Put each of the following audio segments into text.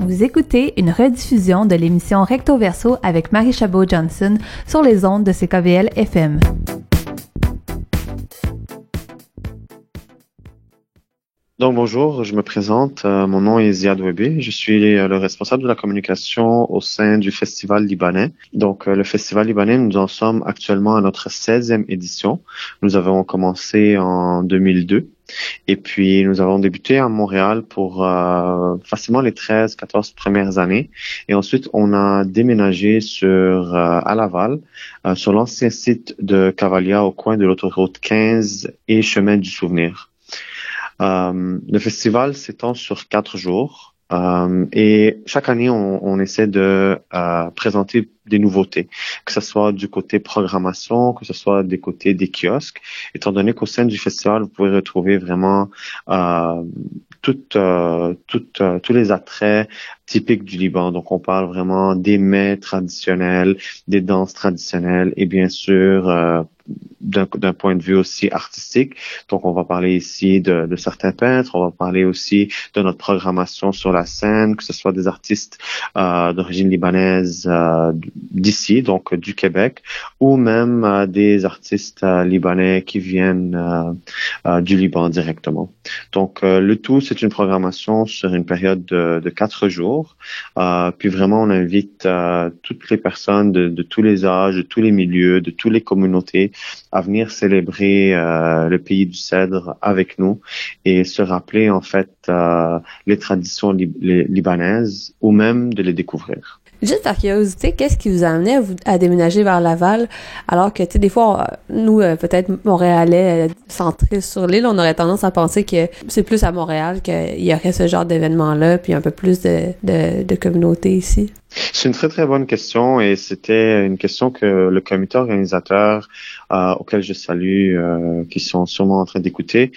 Vous écoutez une rediffusion de l'émission Recto Verso avec Marie Chabot-Johnson sur les ondes de CKVL FM. Donc bonjour, je me présente. Euh, mon nom est Ziad Webé. Je suis euh, le responsable de la communication au sein du Festival libanais. Donc euh, le Festival libanais, nous en sommes actuellement à notre 16e édition. Nous avons commencé en 2002 et puis nous avons débuté à Montréal pour facilement les 13-14 premières années. Et ensuite on a déménagé sur à Laval, sur l'ancien site de Cavalia au coin de l'autoroute 15 et chemin du souvenir. Euh, le festival s'étend sur quatre jours euh, et chaque année, on, on essaie de euh, présenter des nouveautés, que ce soit du côté programmation, que ce soit des côtés des kiosques, étant donné qu'au sein du festival, vous pouvez retrouver vraiment euh, toutes, euh, toutes, euh, tous les attraits typiques du Liban. Donc, on parle vraiment des mets traditionnels, des danses traditionnelles et bien sûr euh, d'un point de vue aussi artistique. Donc, on va parler ici de, de, certains peintres, on va parler aussi de notre programmation sur la scène, que ce soit des artistes euh, d'origine libanaise euh, d'ici, donc du Québec, ou même euh, des artistes euh, libanais qui viennent euh, du Liban directement. Donc, le tout, c'est une programmation sur une période de, quatre jours. puis vraiment, on invite toutes les personnes de, tous les âges, de tous les milieux, de toutes les communautés à venir célébrer euh, le pays du cèdre avec nous et se rappeler en fait euh, les traditions libanaises ou même de les découvrir. Juste par curiosité, qu'est-ce qui vous a amené à, vous, déménager vers Laval? Alors que, tu sais, des fois, nous, euh, peut-être Montréalais, centrés sur l'île, on aurait tendance à penser que c'est plus à Montréal qu'il y aurait ce genre d'événement-là, puis un peu plus de, de, de communauté ici. C'est une très très bonne question et c'était une question que le comité organisateur euh, auquel je salue, euh, qui sont sûrement en train d'écouter,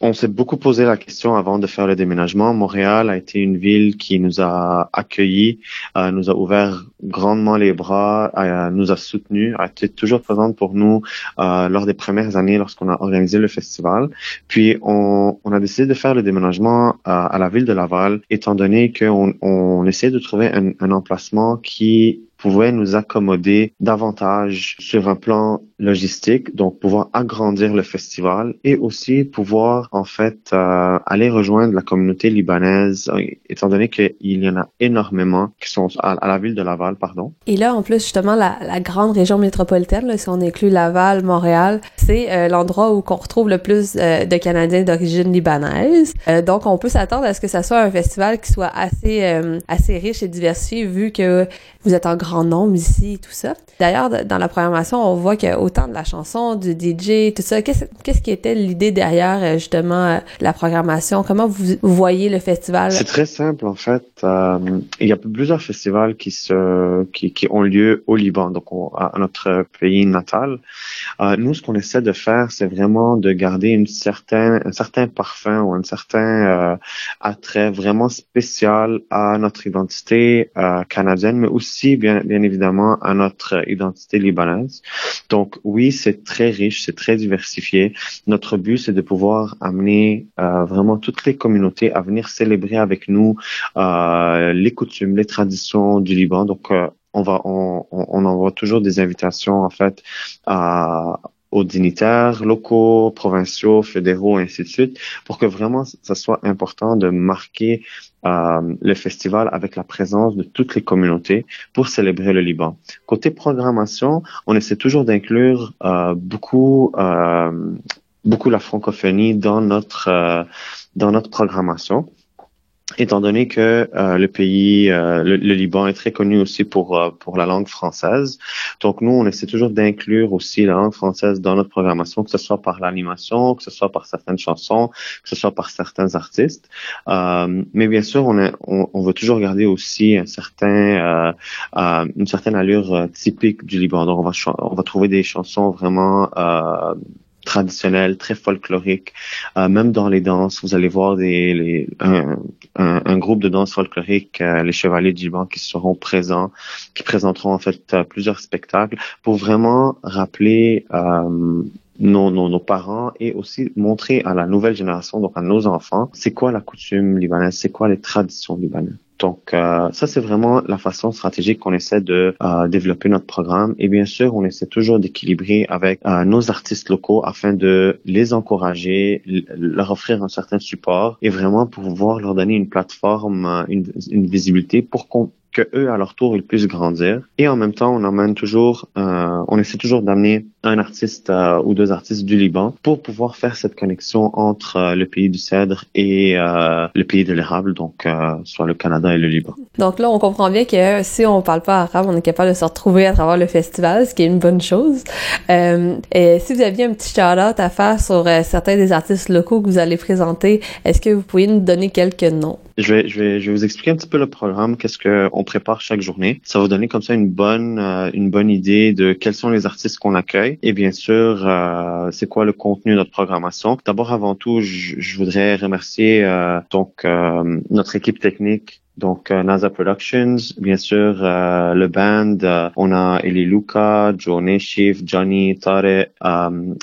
on s'est beaucoup posé la question avant de faire le déménagement. Montréal a été une ville qui nous a accueillis, euh, nous a ouvert grandement les bras, euh, nous a soutenus, a été toujours présente pour nous euh, lors des premières années lorsqu'on a organisé le festival. Puis on, on, a décidé de faire le déménagement euh, à la ville de Laval, étant donné qu'on on essayait de trouver un, un emplacement qui pouvait nous accommoder davantage sur un plan logistique, donc pouvoir agrandir le festival et aussi pouvoir en fait euh, aller rejoindre la communauté libanaise, euh, étant donné qu'il y en a énormément qui sont à, la ville de Laval, pardon. Et là, en plus, justement, la, la grande région métropolitaine, là, si on inclut Laval, Montréal, c'est euh, l'endroit où qu'on retrouve le plus de Canadiens d'origine libanaise. donc, on peut s'attendre à ce que ça soit un festival qui soit assez assez riche et diversifié, vu que vous êtes en grand nombre ici tout ça. D'ailleurs, dans la programmation, on voit que autant de la chanson, du DJ, tout ça. Qu'est-ce qui était l'idée derrière euh, justement euh, la programmation? Comment vous, voyez le festival? C'est très simple en fait. Euh, il y a plusieurs festivals qui se qui ont lieu au Liban, donc à notre pays natal. nous, ce qu'on essaie de faire, c'est vraiment de garder une certaine un certain parfum ou un certain attrait vraiment spécial à notre identité canadienne, mais aussi bien bien évidemment à notre identité libanaise. Donc oui, c'est très riche, c'est très diversifié. Notre but, c'est de pouvoir amener euh, vraiment toutes les communautés à venir célébrer avec nous euh, les coutumes, les traditions du Liban. Donc euh, on va, on, on, envoie toujours des invitations en fait à aux dignitaires locaux, provinciaux, fédéraux, ainsi de suite, pour que vraiment ça soit important de marquer euh, le festival avec la présence de toutes les communautés pour célébrer le Liban. Côté programmation, on essaie toujours d'inclure euh, beaucoup euh, beaucoup la francophonie dans notre euh, dans notre programmation étant donné que euh, le pays, euh, le, Liban est très connu aussi pour euh, pour la langue française. Donc nous, on essaie toujours d'inclure aussi la langue française dans notre programmation, que ce soit par l'animation, que ce soit par certaines chansons, que ce soit par certains artistes. mais bien sûr, on, est, on, on, veut toujours garder aussi un certain une certaine allure typique du Liban. Donc on va on va trouver des chansons vraiment traditionnel, très folklorique. Euh, même dans les danses, vous allez voir des, les, un, un, groupe de danse folklorique, euh, les Chevaliers du Liban, qui seront présents, qui présenteront en fait euh, plusieurs spectacles pour vraiment rappeler nos, nos, nos, parents et aussi montrer à la nouvelle génération, donc à nos enfants, c'est quoi la coutume libanaise, c'est quoi les traditions libanaises. Donc euh, ça c'est vraiment la façon stratégique qu'on essaie de euh, développer notre programme et bien sûr on essaie toujours d'équilibrer avec euh, nos artistes locaux afin de les encourager, leur offrir un certain support et vraiment pouvoir leur donner une plateforme, euh, une, une visibilité pour qu'on que eux à leur tour ils puissent grandir et en même temps on emmène toujours euh, on essaie toujours d'amener un artiste euh, ou deux artistes du Liban pour pouvoir faire cette connexion entre euh, le pays du cèdre et euh, le pays de l'érable donc soit le Canada et le Liban. Donc là on comprend bien que si on parle pas arabe on est capable de se retrouver à travers le festival ce qui est une bonne chose. et si vous aviez un petit shout-out à faire sur certains des artistes locaux que vous allez présenter est-ce que vous pourriez nous donner quelques noms? Je vais, je vais, je vais vous expliquer un petit peu le programme, qu'est-ce qu'on prépare chaque journée. Ça va vous donner comme ça une bonne, une bonne idée de quels sont les artistes qu'on accueille et bien sûr, euh, c'est quoi le contenu de notre programmation? D'abord, avant tout, je, voudrais remercier euh, donc euh, notre équipe technique donc, euh, NASA Productions, bien sûr, euh, le band, euh, on a Eli Luca, Joe Neshif, Johnny, Tare.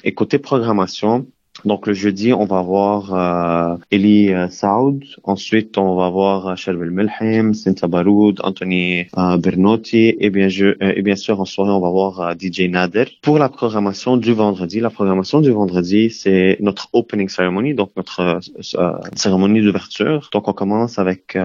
et côté programmation, donc le jeudi, on va voir euh, Eli euh, Saoud. Ensuite, on va voir euh, Sherbil Melhem, Sinta Baroud, Anthony euh, Bernotti et bien, je, et bien sûr en soirée, on va voir euh, DJ Nader. Pour la programmation du vendredi, la programmation du vendredi, c'est notre opening ceremony, donc notre cérémonie d'ouverture. Donc on commence avec,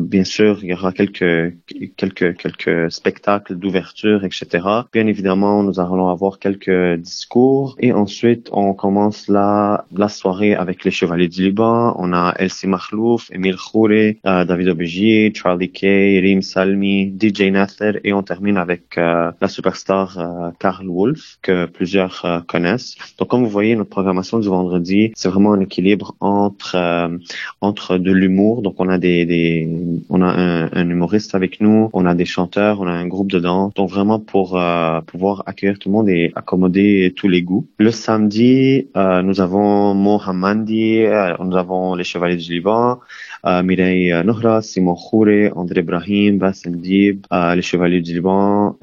bien sûr, il y aura quelques quelques quelques spectacles d'ouverture, etc. Bien évidemment, nous allons avoir quelques discours et ensuite on commence la, la soirée avec les Chevaliers du Liban. On a Elsie Mahlouf, Emile Khouré, euh, David Obegier, Charlie Kay, Rim Salmi, DJ Nather et on termine avec euh, la superstar euh, Carl Wolf que plusieurs euh, connaissent. Donc comme vous voyez, notre programmation du vendredi, c'est vraiment un équilibre entre euh, entre de l'humour. Donc on a des, des on a un, un, humoriste avec nous, on a des chanteurs, on a un groupe de danse. Donc vraiment pour euh, pouvoir accueillir tout le monde et accommoder tous les goûts. Le samedi, euh, nous avons Mohammadi, euh, nous avons les Chevaliers du Liban, euh, Mireille Nohra, Simon Khouré, André Ibrahim, Bassem Dib, les Chevaliers du Liban.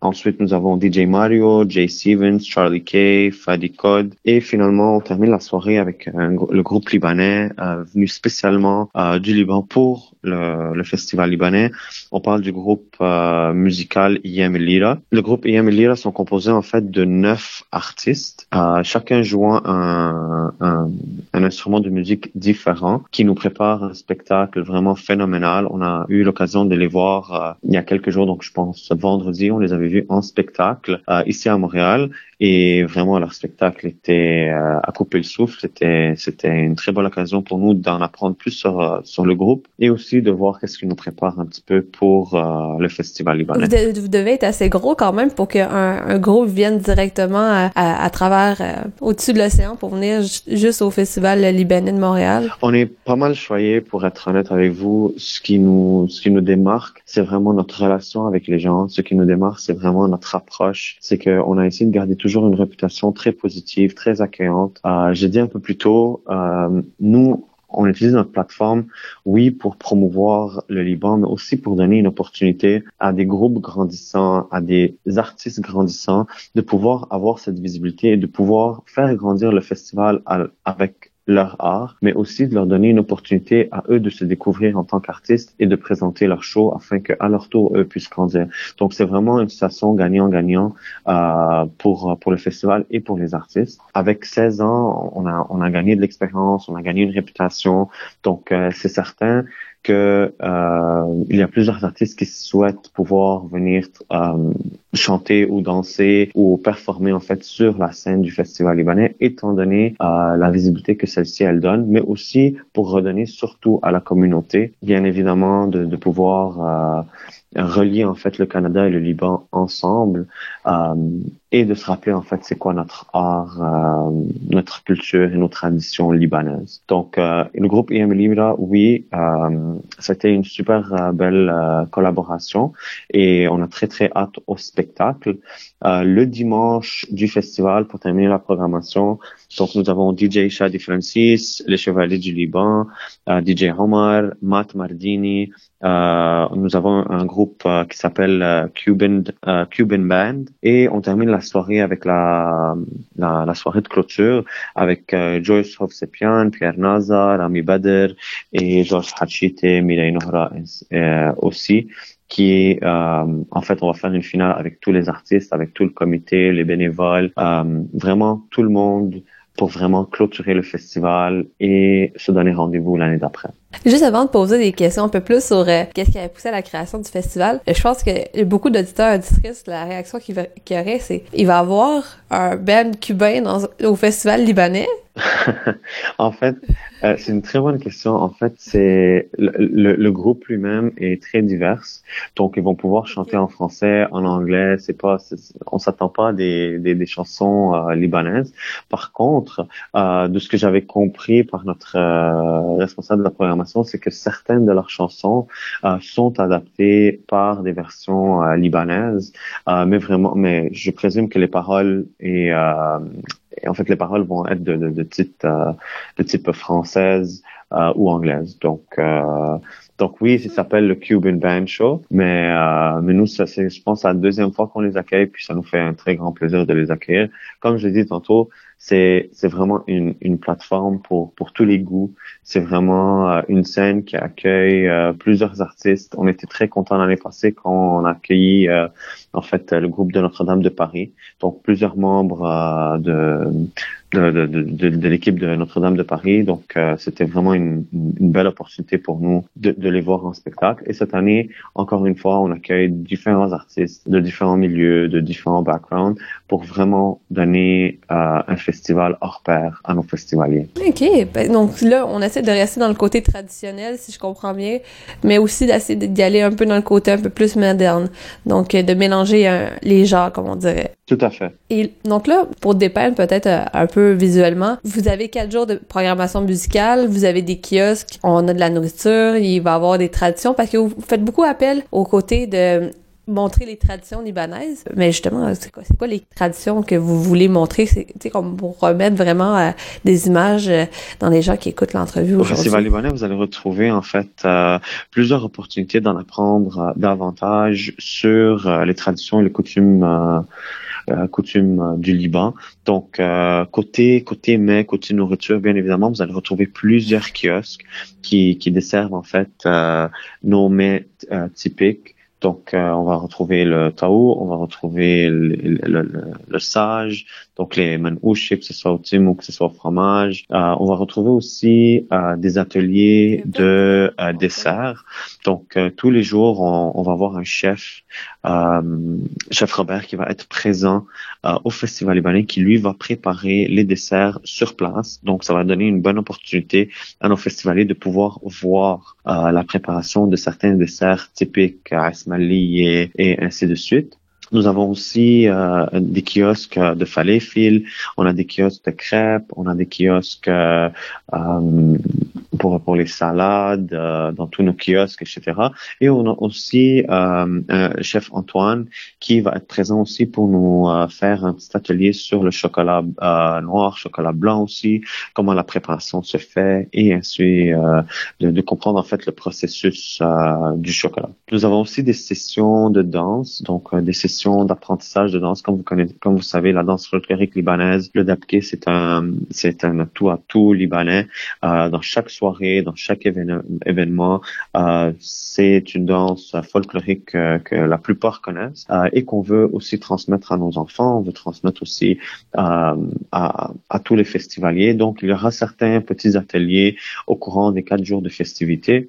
Ensuite, nous avons DJ Mario, Jay Stevens, Charlie Kay, Fadi Code. Et finalement, on termine la soirée avec le groupe libanais venu spécialement du Liban pour le, festival libanais. On parle du groupe euh, musical Iyam Lira. Le groupe Iyam Lira sont composés en fait de neuf artistes, euh, chacun jouant un, un, instrument de musique différent, qui nous prépare un spectacle vraiment phénoménal. On a eu l'occasion de les voir euh, il y a quelques jours, donc je pense vendredi, on les avait vus en spectacle euh, ici à Montréal. Et vraiment, leur spectacle était euh, à couper le souffle. C'était, c'était une très bonne occasion pour nous d'en apprendre plus sur, euh, sur le groupe et aussi de voir qu'est-ce qu'il nous prépare un petit peu pour euh, le festival libanais. Vous, de, vous, devez être assez gros quand même pour qu'un un groupe vienne directement à, à, à travers, euh, au-dessus de l'océan pour venir juste au festival libanais de Montréal. On est pas mal choyé pour être honnête avec vous. Ce qui nous, ce qui nous démarque, c'est vraiment notre relation avec les gens. Ce qui nous démarque, c'est vraiment notre approche. C'est qu'on a essayé de garder toujours une réputation très positive, très accueillante. Euh, J'ai dit un peu plus tôt, euh, nous, on utilise notre plateforme, oui, pour promouvoir le Liban, mais aussi pour donner une opportunité à des groupes grandissants, à des artistes grandissants, de pouvoir avoir cette visibilité et de pouvoir faire grandir le festival avec leur art, mais aussi de leur donner une opportunité à eux de se découvrir en tant qu'artistes et de présenter leur show afin qu'à leur tour, eux puissent grandir. Donc, c'est vraiment une situation gagnant-gagnant euh, pour pour le festival et pour les artistes. Avec 16 ans, on a on a gagné de l'expérience, on a gagné une réputation. Donc, euh, c'est certain que euh, il y a plusieurs artistes qui souhaitent pouvoir venir euh, chanter ou danser ou performer en fait sur la scène du festival libanais, étant donné euh, la visibilité que celle-ci elle donne, mais aussi pour redonner surtout à la communauté, bien évidemment, de, de pouvoir relier en fait le Canada et le Liban ensemble euh, et de se rappeler en fait c'est quoi notre art, euh, notre culture et nos traditions libanaises. Donc euh, le groupe IM Libra, oui, c'était une super belle collaboration et on a très très hâte au spectacle. le dimanche du festival pour terminer la programmation, donc nous avons DJ Shadi Francis, les Chevaliers du Liban, DJ Omar, Matt Mardini, nous avons un groupe qui s'appelle Cuban Cuban Band et on termine la soirée avec la, la, la soirée de clôture avec euh, Joyce Hovsepian, Pierre Nazar, Rami Bader et Georges Hachite, Mireille Nohra euh, aussi qui euh, en fait, on va faire une finale avec tous les artistes, avec tout le comité, les bénévoles, euh, vraiment tout le monde pour vraiment clôturer le festival et se donner rendez-vous l'année d'après. Juste avant de poser des questions un peu plus sur euh, qu'est-ce qui a poussé à la création du festival, je pense que beaucoup d'auditeurs et auditrices, la réaction qu'il y aurait, c'est il va y avoir un band cubain dans, au festival libanais? en fait, euh, c'est une très bonne question. En fait, c'est le, le, groupe lui-même est très divers, donc ils vont pouvoir chanter en français, en anglais. C'est pas, on s'attend pas à des, des, des chansons euh, libanaises. Par contre, euh, de ce que j'avais compris par notre euh, responsable de la programmation, c'est que certaines de leurs chansons sont adaptées par des versions libanaises, mais vraiment, mais je présume que les paroles et en fait, les paroles vont être de, de, type, euh, de type française euh, ou anglaise. Donc, euh, donc oui, ça s'appelle le Cuban Band Show, mais euh, mais nous, ça c'est, je pense, la deuxième fois qu'on les accueille, puis ça nous fait un très grand plaisir de les accueillir. Comme je l'ai dit tantôt, c'est c'est vraiment une une plateforme pour pour tous les goûts. C'est vraiment euh, une scène qui accueille euh, plusieurs artistes. On était très contents l'année passée quand on a accueilli en fait le groupe de Notre-Dame de Paris, donc plusieurs membres de de, de, de, de l'équipe de Notre-Dame de Paris. Donc, euh, c'était vraiment une, une, belle opportunité pour nous de, de, les voir en spectacle. Et cette année, encore une fois, on accueille différents artistes de différents milieux, de différents backgrounds, pour vraiment donner euh, un festival hors pair à nos festivaliers. OK. Ben, donc là, on essaie de rester dans le côté traditionnel, si je comprends bien, mais aussi d'essayer d'y aller un peu dans le côté un peu plus moderne. Donc, de mélanger euh, les genres, comme on dirait. Tout à fait. Et donc là, pour dépeindre peut-être euh, un peu visuellement, vous avez quatre jours de programmation musicale, vous avez des kiosques, on a de la nourriture, il va y avoir des traditions parce que vous faites beaucoup appel aux côtés de montrer les traditions libanaises? Mais justement, c'est quoi, c'est quoi les traditions que vous voulez montrer? C'est comme pour remettre vraiment euh, des images euh, dans les gens qui écoutent l'entrevue Au Festival libanais, vous allez retrouver en fait euh, plusieurs opportunités d'en apprendre davantage sur les traditions et les coutumes coutumes du Liban. Donc côté côté mets, côté nourriture, bien évidemment, vous allez retrouver plusieurs kiosques qui qui desservent en fait nos mets typiques donc, euh, on va retrouver le taou, on va retrouver le, le, le, sage, donc les manouches, que ce soit au tim ou que ce soit au fromage. Euh, on va retrouver aussi euh, des ateliers de euh, dessert. Donc, tous les jours, on, on, va avoir un chef, chef Robert, qui va être présent au Festival libanais, qui lui va préparer les desserts sur place. Donc, ça va donner une bonne opportunité à nos festivaliers de pouvoir voir la préparation de certains desserts typiques à et, et ainsi de suite. Nous avons aussi euh, des kiosques de falafel, on a des kiosques de crêpes, on a des kiosques euh, pour, pour les salades euh, dans tous nos kiosques, etc. Et on a aussi euh, un chef Antoine qui va être présent aussi pour nous euh, faire un petit atelier sur le chocolat noir, chocolat blanc aussi, comment la préparation se fait et ainsi de, de, comprendre en fait le processus du chocolat. Nous avons aussi des sessions de danse, donc des sessions d'apprentissage de danse. Comme vous connaissez, comme vous savez, la danse folklorique libanaise, le dabke, c'est un, c'est un tout à tout libanais. Euh, dans chaque soirée, dans chaque événement, euh, c'est une danse folklorique euh, que la plupart connaissent euh, et qu'on veut aussi transmettre à nos enfants. On veut transmettre aussi euh, à, à tous les festivaliers. Donc, il y aura certains petits ateliers au courant des quatre jours de festivités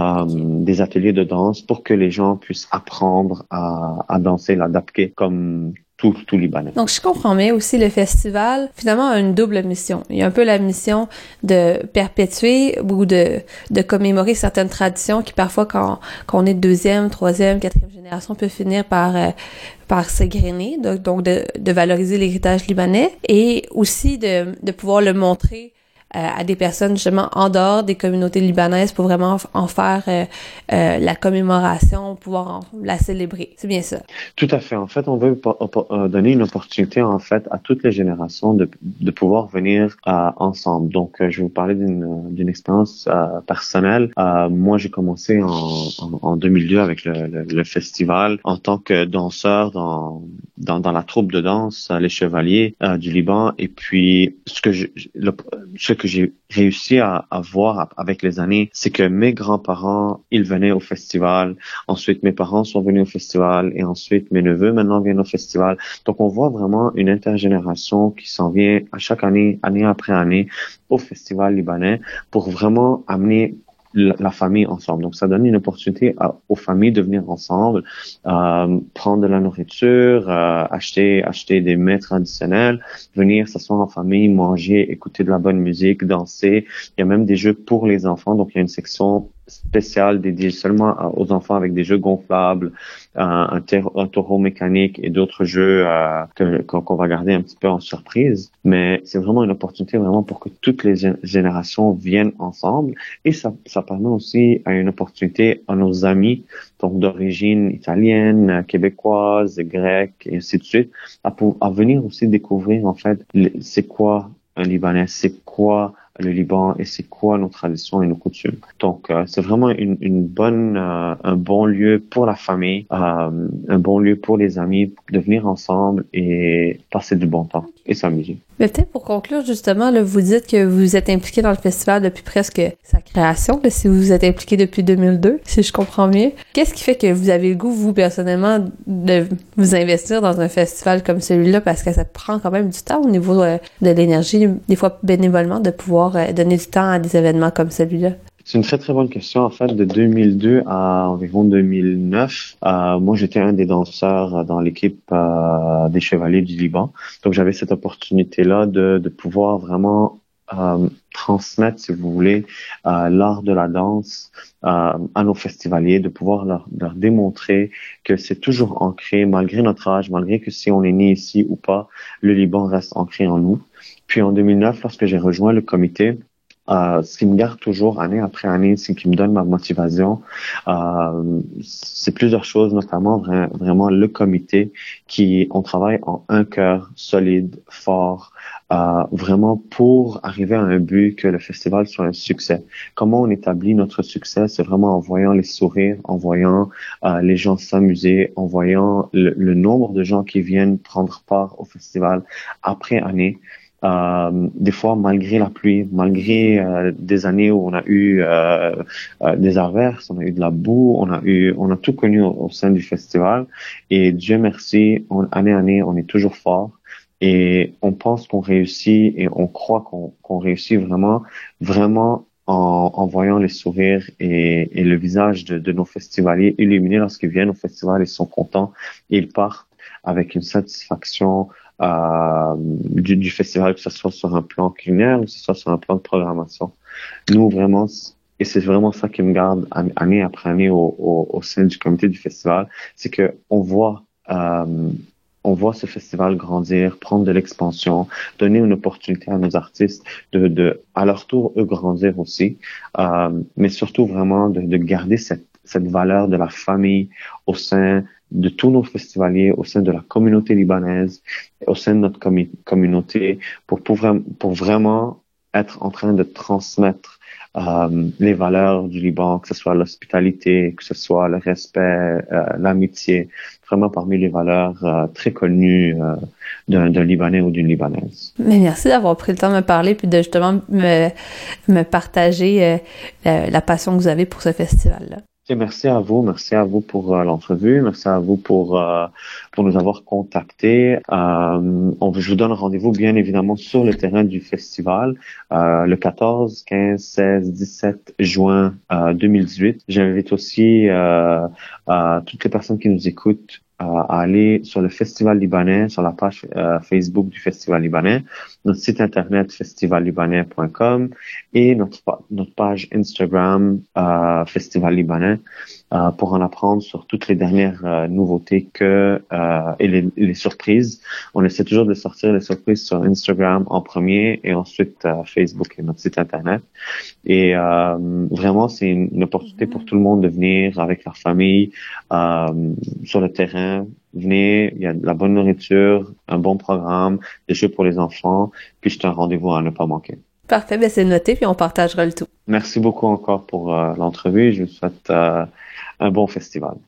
euh, des ateliers de danse pour que les gens puissent apprendre à, danser la comme tout, tout Libanais. Donc, je comprends bien aussi le festival, finalement, a une double mission. Il y a un peu la mission de perpétuer ou de, commémorer certaines traditions qui, parfois, quand, on est deuxième, troisième, quatrième génération, peut finir par, euh, par s'égrener. Donc, donc de, valoriser l'héritage libanais et aussi de pouvoir le montrer à des personnes justement en dehors des communautés libanaises pour vraiment en faire la commémoration, pouvoir la célébrer. C'est bien ça. Tout à fait. En fait, on veut donner une opportunité en fait à toutes les générations de, de pouvoir venir ensemble. Donc, je vais vous parler d'une expérience personnelle. moi, j'ai commencé en, en, en, 2002 avec le, le, le festival en tant que danseur dans, dans, dans la troupe de danse Les Chevaliers euh, du Liban. Et puis, ce que je, ce que j'ai réussi à, à, voir avec les années, c'est que mes grands-parents, ils venaient au festival. Ensuite, mes parents sont venus au festival et ensuite mes neveux maintenant viennent au festival. Donc, on voit vraiment une intergénération qui s'en vient à chaque année, année après année, au festival libanais pour vraiment amener la, famille ensemble. Donc, ça donne une opportunité aux familles de venir ensemble, euh, prendre de la nourriture, euh, acheter acheter des mets traditionnels, venir s'asseoir en famille, manger, écouter de la bonne musique, danser. Il y a même des jeux pour les enfants. Donc, il y a une section spécial dédié seulement aux enfants avec des jeux gonflables, un, taureau mécanique et d'autres jeux euh, qu'on va garder un petit peu en surprise. Mais c'est vraiment une opportunité vraiment pour que toutes les générations viennent ensemble et ça, ça permet aussi à une opportunité à nos amis donc d'origine italienne, québécoise, grecque et ainsi de suite à, à venir aussi découvrir en fait c'est quoi un Libanais, c'est quoi le Liban et c'est quoi nos traditions et nos coutumes. Donc, euh, c'est vraiment une, une bonne, euh, un bon lieu pour la famille, euh, un bon lieu pour les amis de venir ensemble et passer du bon temps et s'amuser. Mais peut-être pour conclure, justement, vous dites que vous êtes impliqué dans le festival depuis presque sa création, là, si vous êtes impliqué depuis 2002, si je comprends mieux. Qu'est-ce qui fait que vous avez le goût, vous, personnellement, de vous investir dans un festival comme celui-là, parce que ça prend quand même du temps au niveau de l'énergie, des fois bénévolement, de pouvoir euh, donner du temps à des événements comme celui-là? C'est une très très bonne question. En fait, de 2002 à environ 2009, euh, moi j'étais un des danseurs dans l'équipe euh, des Chevaliers du Liban. Donc j'avais cette opportunité-là de, de pouvoir vraiment euh, transmettre, si vous voulez, euh, l'art de la danse euh, à nos festivaliers, de pouvoir leur, leur démontrer que c'est toujours ancré, malgré notre âge, malgré que si on est né ici ou pas, le Liban reste ancré en nous. Puis en 2009, lorsque j'ai rejoint le comité, euh, ce qui me garde toujours année après année, ce qui me donne ma motivation, euh, c'est plusieurs choses, notamment vraiment le comité qui on travaille en un cœur solide, fort, euh, vraiment pour arriver à un but que le festival soit un succès. Comment on établit notre succès, c'est vraiment en voyant les sourires, en voyant euh, les gens s'amuser, en voyant le, le nombre de gens qui viennent prendre part au festival après année. Euh, des fois, malgré la pluie, malgré euh, des années où on a eu euh, euh, des averses, on a eu de la boue, on a eu, on a tout connu au, sein du festival. Et Dieu merci, on, année année, on est toujours fort. Et on pense qu'on réussit et on croit qu'on qu'on réussit vraiment, vraiment en, en, voyant les sourires et, et le visage de, de, nos festivaliers illuminés lorsqu'ils viennent au festival, ils sont contents, ils partent avec une satisfaction euh, du, du, festival, que ce soit sur un plan culinaire ou que ce soit sur un plan de programmation. Nous, vraiment, et c'est vraiment ça qui me garde année après année au, au, au sein du comité du festival, c'est que on voit euh, on voit ce festival grandir, prendre de l'expansion, donner une opportunité à nos artistes de, de à leur tour, eux grandir aussi, euh, mais surtout vraiment de, de garder cette, cette valeur de la famille au sein de tous nos festivaliers au sein de la communauté libanaise, au sein de notre communauté, pour, pour, pour, vraiment être en train de transmettre euh, les valeurs du Liban, que ce soit l'hospitalité, que ce soit le respect, euh, l'amitié, vraiment parmi les valeurs euh, très connues euh, d'un Libanais ou d'une Libanaise. Mais merci d'avoir pris le temps de me parler puis de justement me, me partager euh, la, la passion que vous avez pour ce festival-là merci à vous, merci à vous pour euh, l'entrevue, merci à vous pour euh, pour nous avoir contactés. Euh, je vous donne rendez-vous bien évidemment sur le terrain du festival euh, le 14, 15, 16, 17 juin 2018. J'invite aussi toutes les personnes qui nous écoutent à aller sur le Festival libanais, sur la page euh, Facebook du Festival libanais, notre site internet festivallibanais.com et notre, notre page Instagram euh, Festival libanais. Euh, pour en apprendre sur toutes les dernières euh, nouveautés que euh, et les, les, surprises. On essaie toujours de sortir les surprises sur Instagram en premier et ensuite Facebook et notre site internet. Et vraiment, c'est une, une, opportunité pour tout le monde de venir avec leur famille sur le terrain. Venez, il y a de la bonne nourriture, un bon programme, des jeux pour les enfants, puis c'est un rendez-vous à ne pas manquer. Parfait, ben c'est noté, puis on partagera le tout. Merci beaucoup encore pour euh, l'entrevue. Je vous souhaite euh, un bon festival.